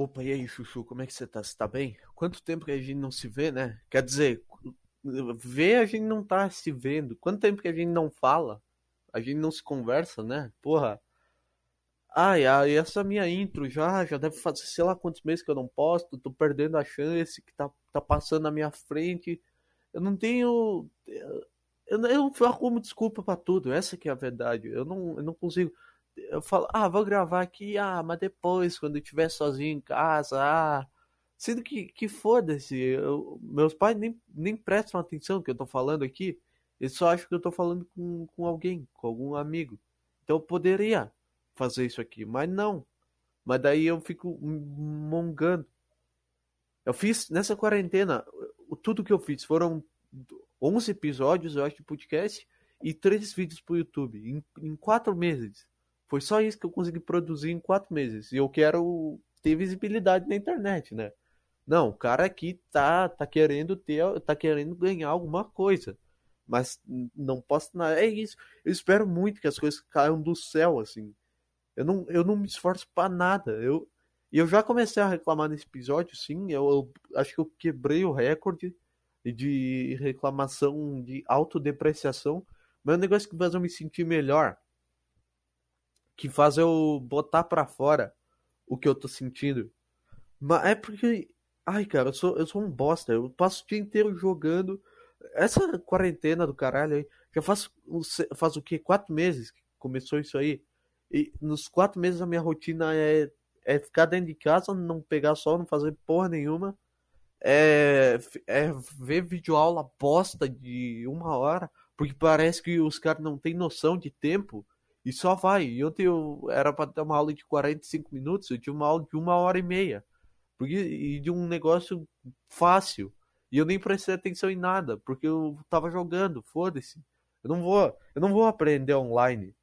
Opa, e aí, Chuchu, como é que você tá? Você tá bem? Quanto tempo que a gente não se vê, né? Quer dizer, ver a gente não tá se vendo. Quanto tempo que a gente não fala? A gente não se conversa, né? Porra. Ai, ai, essa minha intro já, já deve fazer sei lá quantos meses que eu não posto, tô perdendo a chance que tá, tá passando na minha frente. Eu não tenho. Eu, eu, arrumo desculpa para tudo, essa que é a verdade. Eu não, eu não consigo eu falo, ah, vou gravar aqui, ah, mas depois, quando eu estiver sozinho em casa, ah. Sendo que, que foda-se, meus pais nem, nem prestam atenção no que eu tô falando aqui, eles só acham que eu tô falando com, com alguém, com algum amigo. Então eu poderia fazer isso aqui, mas não. Mas daí eu fico mongando. Eu fiz nessa quarentena, tudo que eu fiz foram 11 episódios, eu acho, de podcast e três vídeos pro YouTube em, em quatro meses. Foi só isso que eu consegui produzir em quatro meses. E eu quero ter visibilidade na internet, né? Não, o cara aqui tá, tá querendo ter, tá querendo ganhar alguma coisa. Mas não posso. É isso. Eu espero muito que as coisas caiam do céu, assim. Eu não, eu não me esforço para nada. Eu, e eu já comecei a reclamar nesse episódio, sim. Eu, eu acho que eu quebrei o recorde de reclamação de autodepreciação. Mas é um negócio que faz eu me sentir melhor que faz eu botar para fora o que eu tô sentindo. Mas é porque, ai, cara, eu sou, eu sou um bosta. Eu passo o dia inteiro jogando. Essa quarentena do caralho aí, já faz, faz o que? Quatro meses que começou isso aí. E nos quatro meses a minha rotina é, é ficar dentro de casa, não pegar sol, não fazer porra nenhuma. É, é ver videoaula bosta de uma hora, porque parece que os caras não têm noção de tempo e só vai. E ontem eu era para ter uma aula de 45 minutos, eu tive uma aula de uma hora e meia. Porque, e de um negócio fácil. E eu nem prestei atenção em nada, porque eu tava jogando, foda-se. Eu não vou, eu não vou aprender online.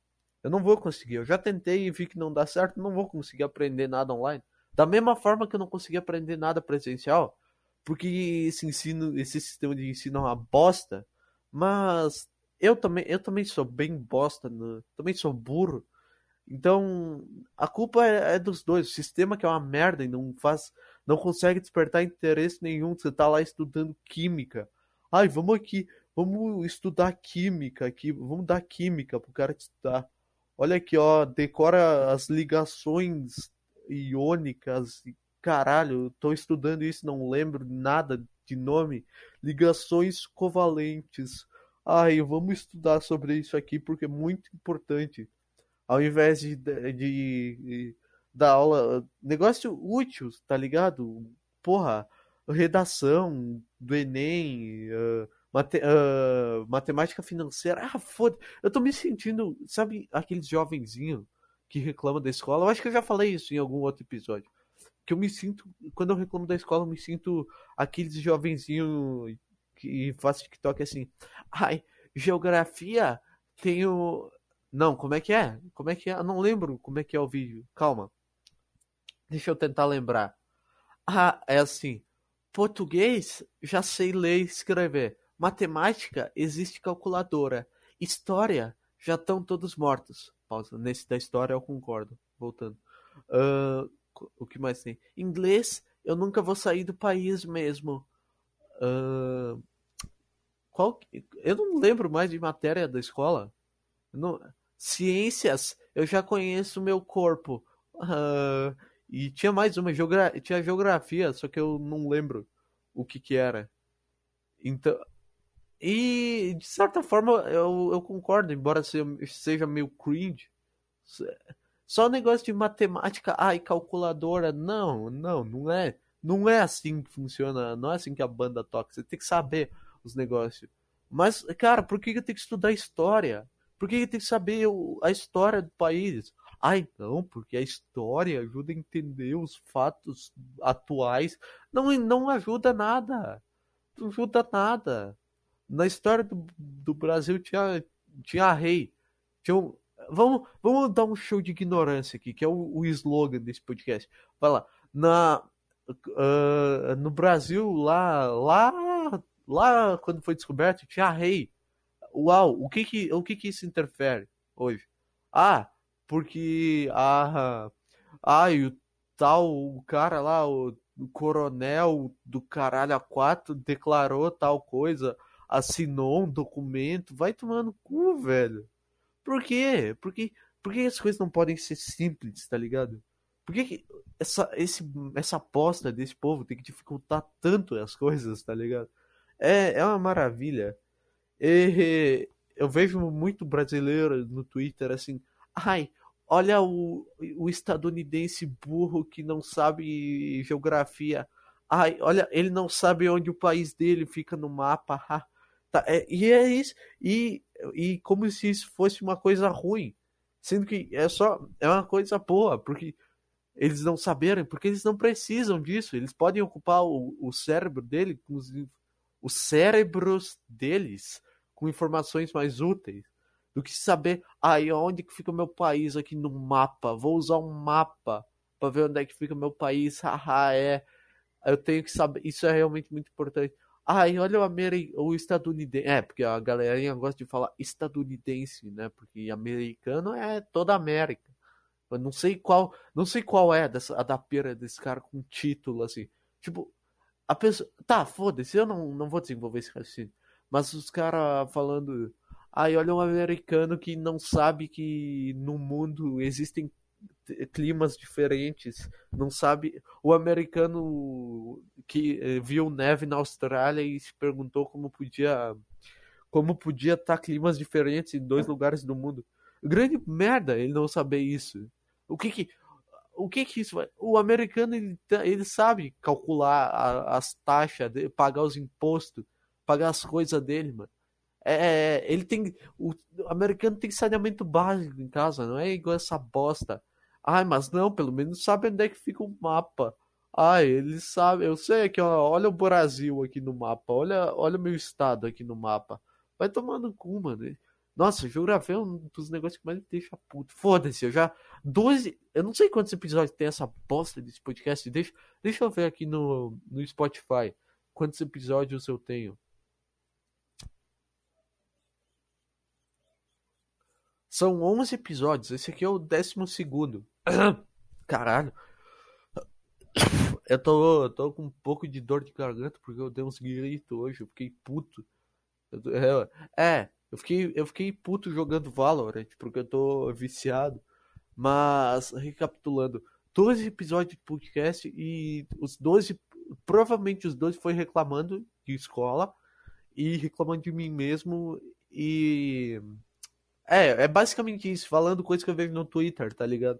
Eu não vou conseguir. Eu já tentei e vi que não dá certo, não vou conseguir aprender nada online. Da mesma forma que eu não consegui aprender nada presencial, porque esse ensino, esse sistema de ensino é uma bosta, mas eu também, eu também sou bem bosta, no, também sou burro. Então, a culpa é, é, dos dois. O sistema que é uma merda e não faz, não consegue despertar interesse nenhum. Você tá lá estudando química. Ai, vamos aqui, vamos estudar química aqui, vamos dar química pro cara estudar. Olha aqui, ó, decora as ligações iônicas. Caralho, tô estudando isso, não lembro nada de nome. Ligações covalentes ai, vamos estudar sobre isso aqui porque é muito importante. Ao invés de, de, de dar aula, negócio útil, tá ligado? Porra, redação do Enem, uh, mate, uh, matemática financeira. Ah, foda. Eu tô me sentindo, sabe, aqueles jovenzinhos que reclamam da escola. Eu acho que eu já falei isso em algum outro episódio. Que eu me sinto, quando eu reclamo da escola, eu me sinto aqueles jovenzinhos que faz TikTok assim. Ai, geografia tem o. Não, como é que é? Como é que é? Eu não lembro como é que é o vídeo. Calma. Deixa eu tentar lembrar. Ah, é assim. Português, já sei ler e escrever. Matemática, existe calculadora. História, já estão todos mortos. Pausa. Nesse da história eu concordo. Voltando. Uh, o que mais tem? Inglês, eu nunca vou sair do país mesmo. Uh, qual, eu não lembro mais de matéria da escola. Não, ciências, eu já conheço meu corpo. Uh, e tinha mais uma, geogra tinha geografia, só que eu não lembro o que que era. Então, e de certa forma eu, eu concordo, embora seja meio cringe. Só negócio de matemática, ai, calculadora, não, não, não é. Não é assim que funciona, não é assim que a banda toca. Você tem que saber os negócios. Mas, cara, por que eu tenho que estudar história? Por que eu tenho que saber a história do país? Ah, então, porque a história ajuda a entender os fatos atuais. Não, não ajuda nada. Não ajuda nada. Na história do, do Brasil tinha, tinha rei. Tinha um, vamos, vamos dar um show de ignorância aqui, que é o, o slogan desse podcast. Vai lá. Na, uh, no Brasil, lá, lá, lá quando foi descoberto, tinha rei. Uau, o que que, o que que isso interfere hoje? Ah, porque a, ah, tal, o cara lá, o, o coronel do caralho a quatro declarou tal coisa, assinou um documento, vai tomando cu, velho. Por quê? Por que as coisas não podem ser simples, tá ligado? Por que, que essa, esse, essa aposta desse povo tem que dificultar tanto as coisas, tá ligado? É, é uma maravilha. E, eu vejo muito brasileiro no Twitter assim, ai, olha o, o estadunidense burro que não sabe geografia. Ai, olha, ele não sabe onde o país dele fica no mapa. tá, é, e é isso. E, e como se isso fosse uma coisa ruim. Sendo que é só. É uma coisa boa, porque eles não saberem, porque eles não precisam disso. Eles podem ocupar o, o cérebro dele com os, os cérebros deles com informações mais úteis do que saber aí ah, onde que fica o meu país aqui no mapa. Vou usar um mapa para ver onde é que fica o meu país. Haha, é. Eu tenho que saber. Isso é realmente muito importante. Ai, olha o, Ameri o estadunidense. É, porque a galerinha gosta de falar estadunidense, né? Porque americano é toda América. Eu não sei qual, não sei qual é dessa, a da pera desse cara com título assim. Tipo, a pessoa, tá, foda-se, eu não, não vou desenvolver esse raciocínio. Mas os caras falando, aí olha um americano que não sabe que no mundo existem climas diferentes, não sabe. O americano que eh, viu neve na Austrália e se perguntou como podia como podia estar climas diferentes em dois lugares do mundo. Grande merda ele não saber isso. O que que o que que isso vai... O americano ele, ele sabe calcular a, as taxas, pagar os impostos, pagar as coisas dele, mano. É, é, é, ele tem. O, o americano tem saneamento básico em casa, não é igual essa bosta. Ai, mas não, pelo menos sabe onde é que fica o mapa. Ai, ele sabe, eu sei que olha o Brasil aqui no mapa, olha, olha o meu estado aqui no mapa. Vai tomando cu, mano. Nossa, geografia é um dos negócios que mais me deixa puto. Foda-se, eu já. 12. Eu não sei quantos episódios tem essa bosta desse podcast. Deixa, deixa eu ver aqui no, no Spotify quantos episódios eu tenho. São 11 episódios. Esse aqui é o 12. Caralho. Eu tô, eu tô com um pouco de dor de garganta porque eu dei uns gritos hoje. Eu fiquei puto. Eu, é, é eu fiquei, eu fiquei puto jogando Valorant, porque eu tô viciado. Mas, recapitulando, 12 episódios de podcast e os 12, provavelmente os 12 foi reclamando de escola e reclamando de mim mesmo e... É, é basicamente isso, falando coisas que eu vejo no Twitter, tá ligado?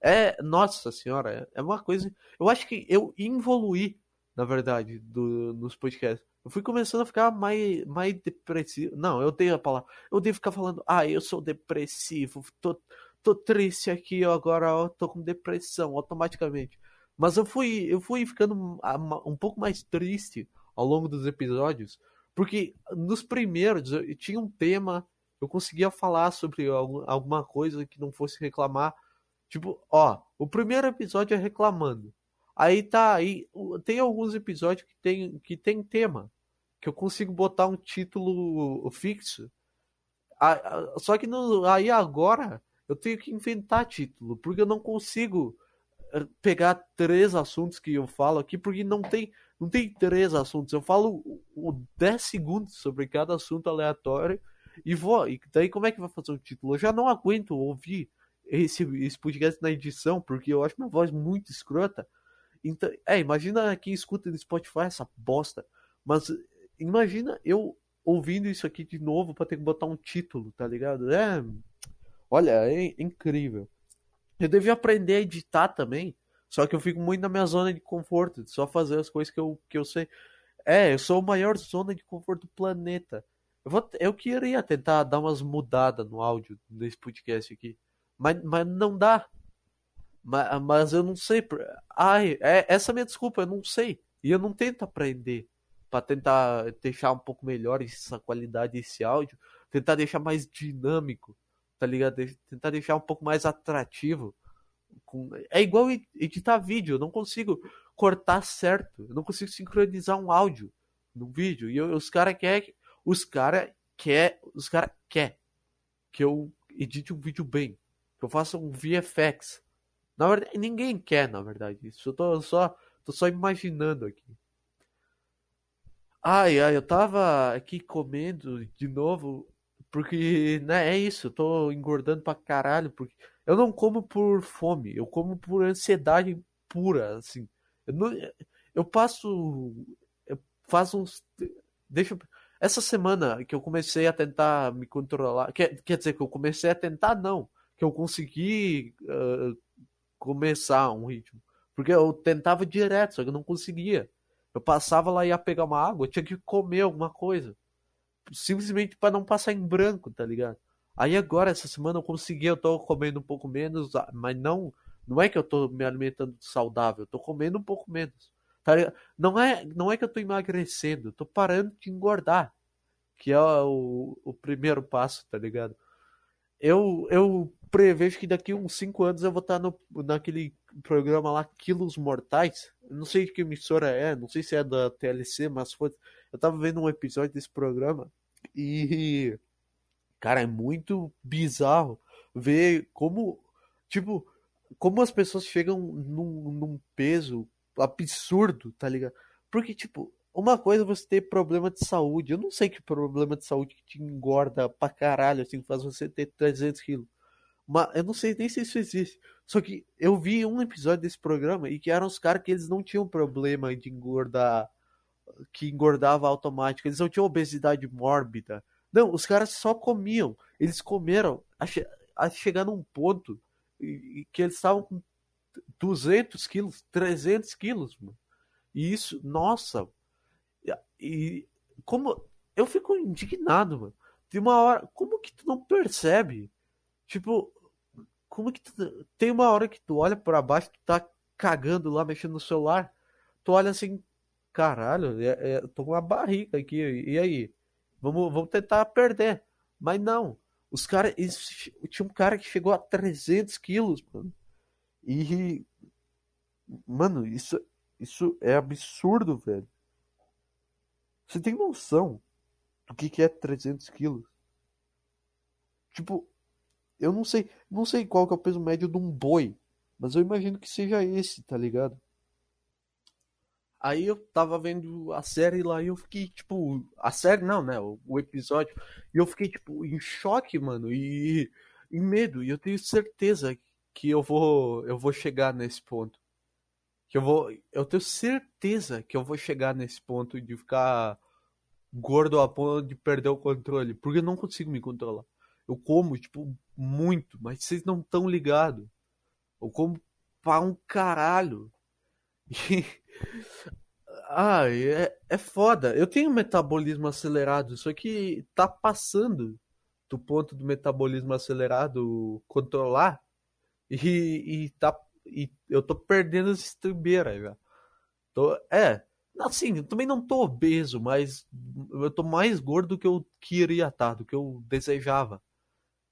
É, nossa senhora, é uma coisa... Eu acho que eu evoluí, na verdade, do, nos podcasts. Eu fui começando a ficar mais, mais depressivo. Não, eu odeio a palavra. Eu odeio ficar falando, ah, eu sou depressivo, tô, tô triste aqui, agora eu tô com depressão automaticamente. Mas eu fui, eu fui ficando um pouco mais triste ao longo dos episódios, porque nos primeiros eu tinha um tema, eu conseguia falar sobre alguma coisa que não fosse reclamar. Tipo, ó, o primeiro episódio é reclamando. Aí tá, aí tem alguns episódios que tem, que tem tema que eu consigo botar um título fixo. Só que no, aí agora eu tenho que inventar título, porque eu não consigo eh, pegar três assuntos que eu falo aqui, porque não tem, não tem três assuntos. Eu falo 10 segundos sobre cada assunto aleatório e vou. E daí como é que vai fazer o título? Eu já não aguento ouvir esse, esse podcast na edição, porque eu acho minha voz muito escrota. Então, é, imagina quem escuta no Spotify essa bosta. Mas imagina eu ouvindo isso aqui de novo para ter que botar um título, tá ligado? É. Olha, é incrível. Eu devia aprender a editar também. Só que eu fico muito na minha zona de conforto, de só fazer as coisas que eu, que eu sei. É, eu sou a maior zona de conforto do planeta. Eu, vou, eu queria tentar dar umas mudadas no áudio desse podcast aqui. Mas, mas não dá. Mas, mas eu não sei. Ai, é, essa é a minha desculpa, eu não sei. E eu não tento aprender para tentar deixar um pouco melhor essa qualidade desse áudio, tentar deixar mais dinâmico, tá ligado? Tentar deixar um pouco mais atrativo. É igual editar vídeo, eu não consigo cortar certo, eu não consigo sincronizar um áudio no vídeo. E eu, os caras quer, os cara quer, os cara quer que eu edite um vídeo bem, que eu faça um VFX Na verdade, ninguém quer, na verdade, isso. Eu tô só, tô só imaginando aqui. Ai, ai, eu tava aqui comendo de novo, porque, né, é isso, eu tô engordando pra caralho, porque eu não como por fome, eu como por ansiedade pura, assim. Eu, não, eu passo, eu faço uns, deixa eu, essa semana que eu comecei a tentar me controlar, quer, quer dizer que eu comecei a tentar, não, que eu consegui uh, começar um ritmo, porque eu tentava direto, só que eu não conseguia. Eu passava lá e ia pegar uma água, eu tinha que comer alguma coisa. Simplesmente para não passar em branco, tá ligado? Aí agora, essa semana eu consegui, eu tô comendo um pouco menos, ah, mas não não é que eu tô me alimentando saudável, eu tô comendo um pouco menos. Tá não é, não é que eu tô emagrecendo, eu tô parando de engordar, que é o, o primeiro passo, tá ligado? Eu, eu prevejo que daqui uns 5 anos eu vou estar no, naquele programa lá, Quilos Mortais. Não sei que emissora é, não sei se é da TLC, mas foi. Eu tava vendo um episódio desse programa e. Cara, é muito bizarro ver como. Tipo, como as pessoas chegam num, num peso absurdo, tá ligado? Porque, tipo, uma coisa é você ter problema de saúde. Eu não sei que problema de saúde que te engorda pra caralho, assim, faz você ter 300 quilos. Mas eu não sei nem se isso existe. Só que eu vi um episódio desse programa e que eram os caras que eles não tinham problema de engordar, que engordava automático. Eles não tinham obesidade mórbida. Não, os caras só comiam. Eles comeram a, che a chegar num ponto que eles estavam com 200 quilos, 300 quilos, mano. E isso, nossa. E como. Eu fico indignado, mano. Tem uma hora. Como que tu não percebe? Tipo, como que tu, tem uma hora que tu olha para baixo, tu tá cagando lá, mexendo no celular, tu olha assim, caralho, é, é, tô com uma barriga aqui, e aí? Vamos, vamos tentar perder. Mas não, os caras, tinha um cara que chegou a 300 quilos, mano. E, mano, isso, isso é absurdo, velho. Você tem noção do que, que é 300 quilos? Tipo, eu não sei, não sei qual que é o peso médio de um boi, mas eu imagino que seja esse, tá ligado? Aí eu tava vendo a série lá e eu fiquei, tipo, a série não, né, o, o episódio, e eu fiquei, tipo, em choque, mano, e em medo, e eu tenho certeza que eu vou, eu vou chegar nesse ponto. Que eu vou, eu tenho certeza que eu vou chegar nesse ponto de ficar gordo a ponto de perder o controle, porque eu não consigo me controlar. Eu como, tipo, muito, mas vocês não estão ligados. Eu como pra um caralho. E... Ah, é, é foda. Eu tenho metabolismo acelerado, só que tá passando do ponto do metabolismo acelerado controlar e, e tá e eu tô perdendo as estribeiras já. Tô, é, assim, eu também não tô obeso, mas eu tô mais gordo do que eu queria estar, tá, do que eu desejava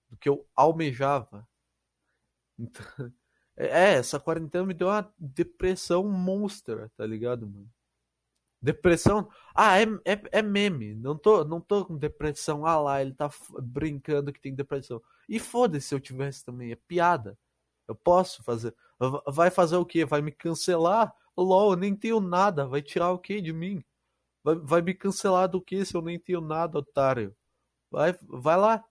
do que eu almejava. Então, é, essa quarentena me deu uma depressão monstra, tá ligado, mano? Depressão. Ah, é, é, é meme. Não tô, não tô com depressão. Ah lá, ele tá brincando que tem depressão. E foda-se se eu tivesse também. É piada. Eu posso fazer. Vai fazer o quê? Vai me cancelar? LOL, eu nem tenho nada. Vai tirar o quê de mim? Vai, vai me cancelar do que se eu nem tenho nada, otário? Vai, vai lá.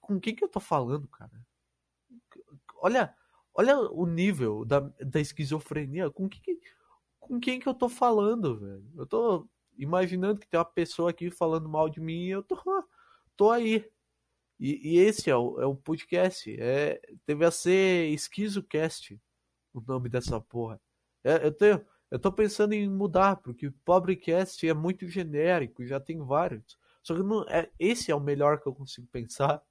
Com quem que eu tô falando, cara? Olha, olha o nível da, da esquizofrenia. Com quem que, com quem que eu tô falando, velho? Eu tô imaginando que tem uma pessoa aqui falando mal de mim e eu tô, tô aí. E, e esse é o, é o podcast. É, teve a ser Esquizocast o nome dessa porra. É, eu, tenho, eu tô pensando em mudar, porque Pobrecast é muito genérico, já tem vários. Só que não, é, esse é o melhor que eu consigo pensar.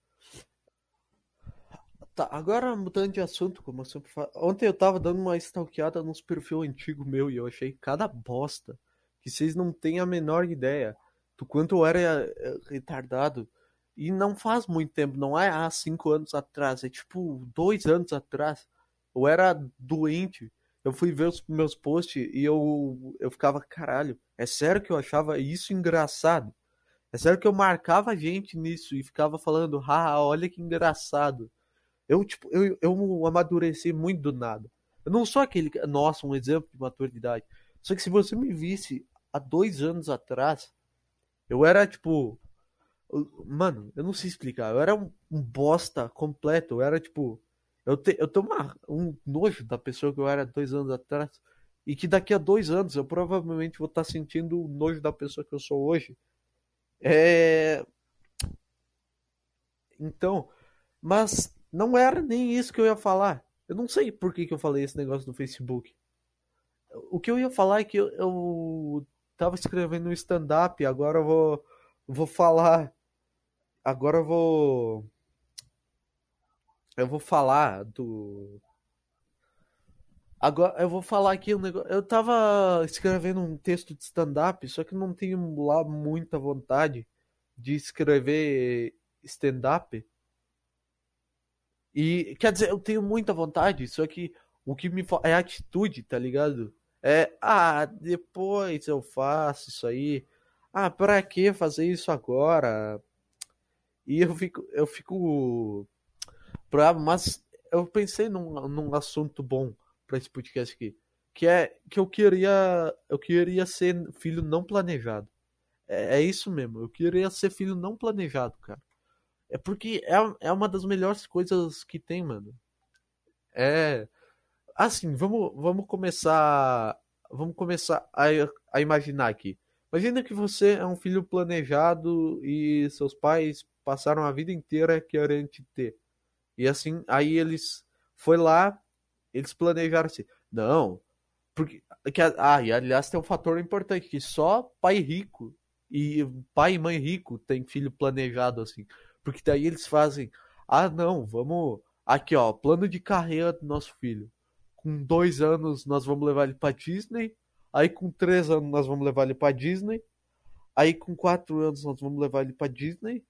Tá, agora mudando de assunto, como eu sempre falo. Ontem eu tava dando uma stalkeada nos perfil antigo meu e eu achei cada bosta que vocês não têm a menor ideia do quanto eu era eh, retardado. E não faz muito tempo, não é há cinco anos atrás, é tipo dois anos atrás. Eu era doente. Eu fui ver os meus posts e eu, eu ficava, caralho, é sério que eu achava isso engraçado? É sério que eu marcava gente nisso e ficava falando, ah, olha que engraçado. Eu, tipo, eu, eu amadureci muito do nada. Eu não sou aquele, nossa, um exemplo de maturidade. Só que se você me visse há dois anos atrás, eu era, tipo, mano, eu não sei explicar. Eu era um, um bosta completo. Eu era, tipo, eu, te, eu tenho uma, um nojo da pessoa que eu era dois anos atrás. E que daqui a dois anos eu provavelmente vou estar sentindo o nojo da pessoa que eu sou hoje. É. Então, mas não era nem isso que eu ia falar. Eu não sei por que, que eu falei esse negócio no Facebook. O que eu ia falar é que eu, eu tava escrevendo um stand-up, agora eu vou, vou falar. Agora eu vou. Eu vou falar do. Agora eu vou falar aqui um negócio. Eu tava escrevendo um texto de stand-up, só que não tenho lá muita vontade de escrever stand-up. E quer dizer, eu tenho muita vontade, só que o que me é atitude, tá ligado? É, ah, depois eu faço isso aí. Ah, pra que fazer isso agora? E eu fico, eu fico bravo, mas eu pensei num, num assunto bom para esse podcast aqui, que é que eu queria, eu queria ser filho não planejado. É, é isso mesmo, eu queria ser filho não planejado, cara. É porque é, é uma das melhores coisas que tem, mano. É. Assim, vamos, vamos começar. Vamos começar a, a imaginar aqui. Imagina que você é um filho planejado e seus pais passaram a vida inteira querendo te ter. E assim, aí eles foi lá, eles planejaram assim. Não, porque que, ah, e aliás tem um fator importante que só pai rico e pai e mãe rico tem filho planejado assim. Porque daí eles fazem, ah não, vamos. Aqui ó, plano de carreira do nosso filho. Com dois anos nós vamos levar ele pra Disney. Aí com três anos nós vamos levar ele pra Disney. Aí com quatro anos nós vamos levar ele pra Disney.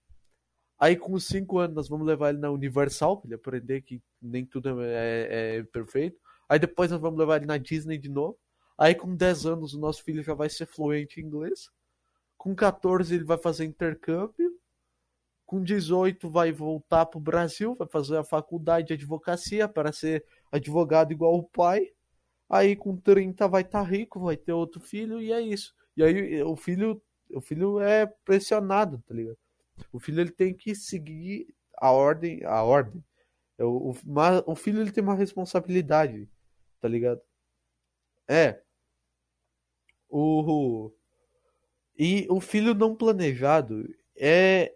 Aí com cinco anos nós vamos levar ele na Universal, pra ele aprender que nem tudo é, é, é perfeito. Aí depois nós vamos levar ele na Disney de novo. Aí com 10 anos o nosso filho já vai ser fluente em inglês. Com 14 ele vai fazer intercâmbio com 18 vai voltar para o Brasil, vai fazer a faculdade de advocacia para ser advogado igual o pai. Aí com 30 vai estar tá rico, vai ter outro filho e é isso. E aí o filho, o filho é pressionado, tá ligado? O filho ele tem que seguir a ordem, a ordem. É, o, o, o filho ele tem uma responsabilidade, tá ligado? É. O e o filho não planejado é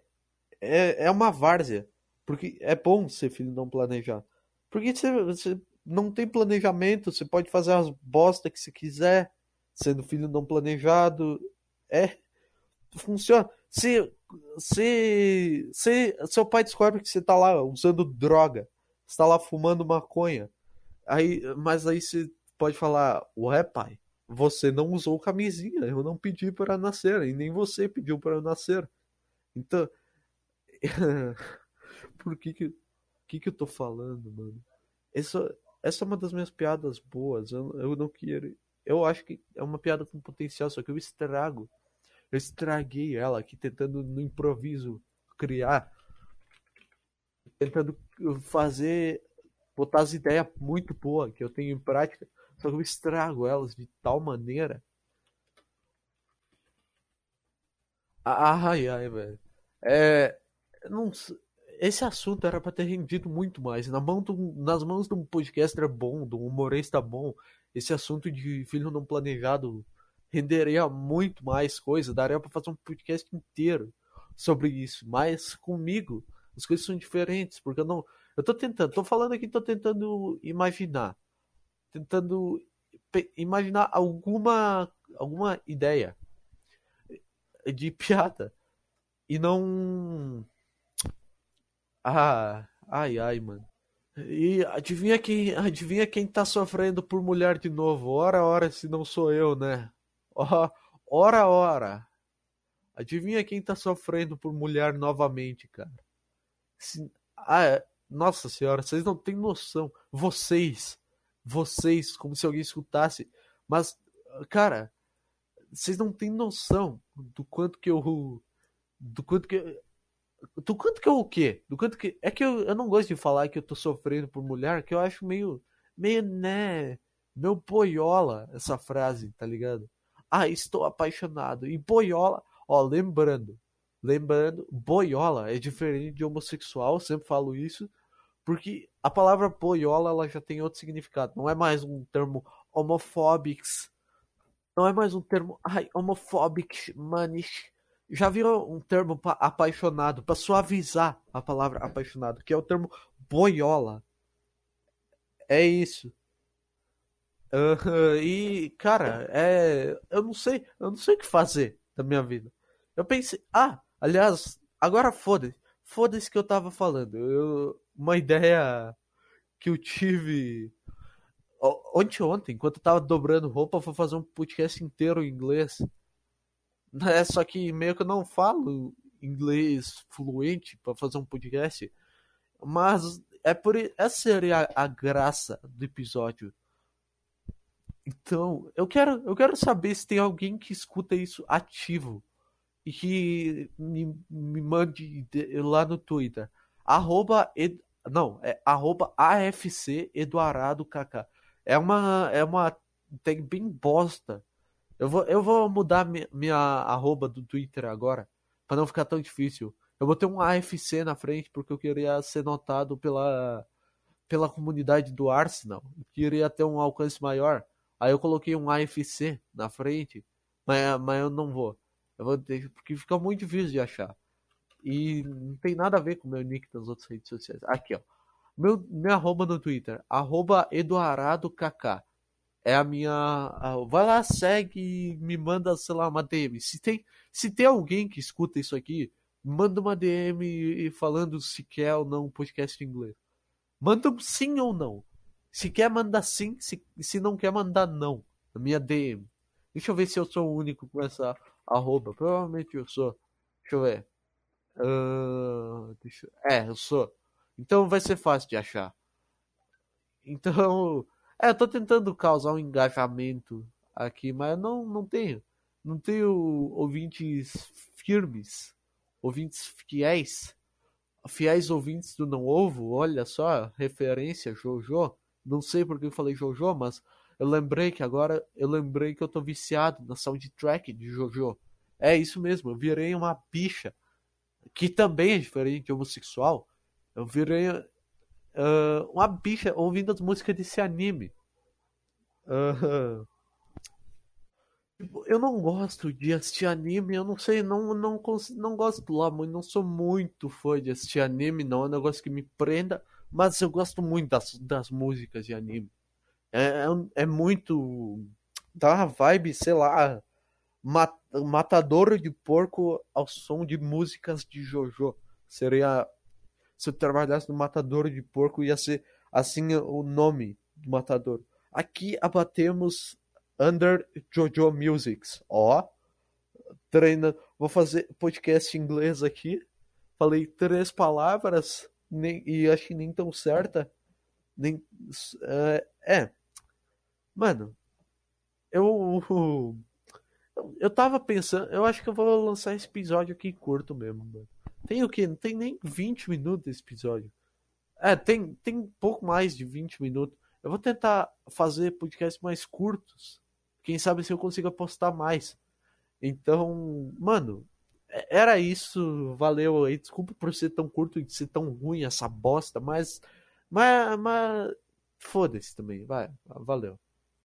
é, é uma várzea. Porque é bom ser filho não planejar. Porque você, você não tem planejamento, você pode fazer as bosta que você quiser, sendo filho não planejado. É. Funciona. Se, se, se seu pai descobre que você tá lá usando droga, você tá lá fumando maconha, aí, mas aí você pode falar, ué pai, você não usou camisinha, eu não pedi para nascer, e nem você pediu para nascer. Então, Por que que, que que eu tô falando, mano? Essa, essa é uma das minhas piadas boas. Eu, eu não quero. Eu acho que é uma piada com potencial, só que eu estrago. Eu estraguei ela aqui tentando no improviso criar. Tentando fazer. Botar as ideias muito boas que eu tenho em prática. Só que eu estrago elas de tal maneira. Ai, ai, velho. É, não, esse assunto era para ter rendido muito mais. Na mão do, nas mãos de um podcaster bom, de um humorista bom, esse assunto de filho não planejado renderia muito mais coisa. Daria para fazer um podcast inteiro sobre isso. Mas comigo, as coisas são diferentes, porque eu não. Eu tô tentando, tô falando aqui, tô tentando imaginar. Tentando imaginar alguma, alguma ideia de piada. E não ah, ai, ai, mano. E adivinha quem, adivinha quem tá sofrendo por mulher de novo? Ora, ora, se não sou eu, né? Ora, ora. Adivinha quem tá sofrendo por mulher novamente, cara? Se... Ah, é... nossa senhora, vocês não têm noção. Vocês, vocês, como se alguém escutasse. Mas, cara, vocês não têm noção do quanto que eu. Do quanto que. Do quanto que eu o quê? Do quanto que. É que eu, eu não gosto de falar que eu tô sofrendo por mulher, que eu acho meio. meio, né. Meu boiola essa frase, tá ligado? Ah, estou apaixonado. E boiola, ó, lembrando. Lembrando, boiola é diferente de homossexual, sempre falo isso. Porque a palavra boiola ela já tem outro significado. Não é mais um termo homofóbics. Não é mais um termo. Ai, homofóbics, manish já virou um termo apaixonado para suavizar a palavra apaixonado, que é o termo boiola. É isso. Uh, e, cara, é, eu não sei, eu não sei o que fazer da minha vida. Eu pensei, ah, aliás, agora foda-se, foda-se que eu tava falando. Eu, uma ideia que eu tive ontem, ontem, enquanto eu tava dobrando roupa, eu fazer um podcast inteiro em inglês. É, só que meio que eu não falo inglês fluente para fazer um podcast. Mas é por essa seria a, a graça do episódio. Então, eu quero, eu quero saber se tem alguém que escuta isso ativo e que me, me mande lá no Twitter. Arroba ed, não, é arroba AFC Eduardo KK. É uma, é uma tag bem bosta eu vou, eu vou mudar minha, minha arroba do Twitter agora, para não ficar tão difícil. Eu vou ter um AFC na frente porque eu queria ser notado pela, pela comunidade do Arsenal. Eu queria ter um alcance maior. Aí eu coloquei um AFC na frente, mas, mas eu não vou. Eu vou ter, porque fica muito difícil de achar. E não tem nada a ver com o meu nick nas outras redes sociais. Aqui, ó. Meu, minha arroba no Twitter, arroba EduardoKK é a minha. vai lá, segue, me manda, sei lá, uma DM. Se tem, se tem alguém que escuta isso aqui, manda uma DM falando se quer ou não um podcast em inglês. Manda sim ou não. Se quer, manda sim. Se, se não quer, manda não. Minha DM. Deixa eu ver se eu sou o único com essa arroba. Provavelmente eu sou. Deixa eu ver. Uh, deixa... É, eu sou. Então vai ser fácil de achar. Então, é, eu tô tentando causar um engajamento aqui, mas não, não tenho. Não tenho ouvintes firmes, ouvintes fiéis, fiéis ouvintes do Não Ovo. Olha só, referência, Jojo. Não sei porque eu falei Jojo, mas eu lembrei que agora eu lembrei que eu tô viciado na soundtrack de Jojo. É isso mesmo, eu virei uma bicha, que também é diferente de homossexual. Eu virei uh, uma bicha ouvindo as músicas desse anime. Uh, eu não gosto de assistir anime, eu não sei, não, não, não gosto lá não sou muito fã de assistir anime, não é um negócio que me prenda, mas eu gosto muito das, das músicas de anime. É, é, é muito. dá uma vibe, sei lá, mat, matador de porco ao som de músicas de JoJo. Seria se eu trabalhasse no matador de porco, ia ser assim o nome do matador. Aqui abatemos Under Jojo Musics. Ó, treina. Vou fazer podcast em inglês aqui. Falei três palavras nem, e acho que nem tão certa. Nem, uh, é. Mano, eu. Eu tava pensando. Eu acho que eu vou lançar esse episódio aqui curto mesmo, mano. Tem o quê? Não tem nem 20 minutos esse episódio. É, tem, tem pouco mais de 20 minutos. Eu vou tentar fazer podcasts mais curtos. Quem sabe se eu consigo postar mais. Então, mano, era isso. Valeu aí. Desculpa por ser tão curto e ser tão ruim essa bosta, mas. Mas. mas foda-se também. Vai. Valeu.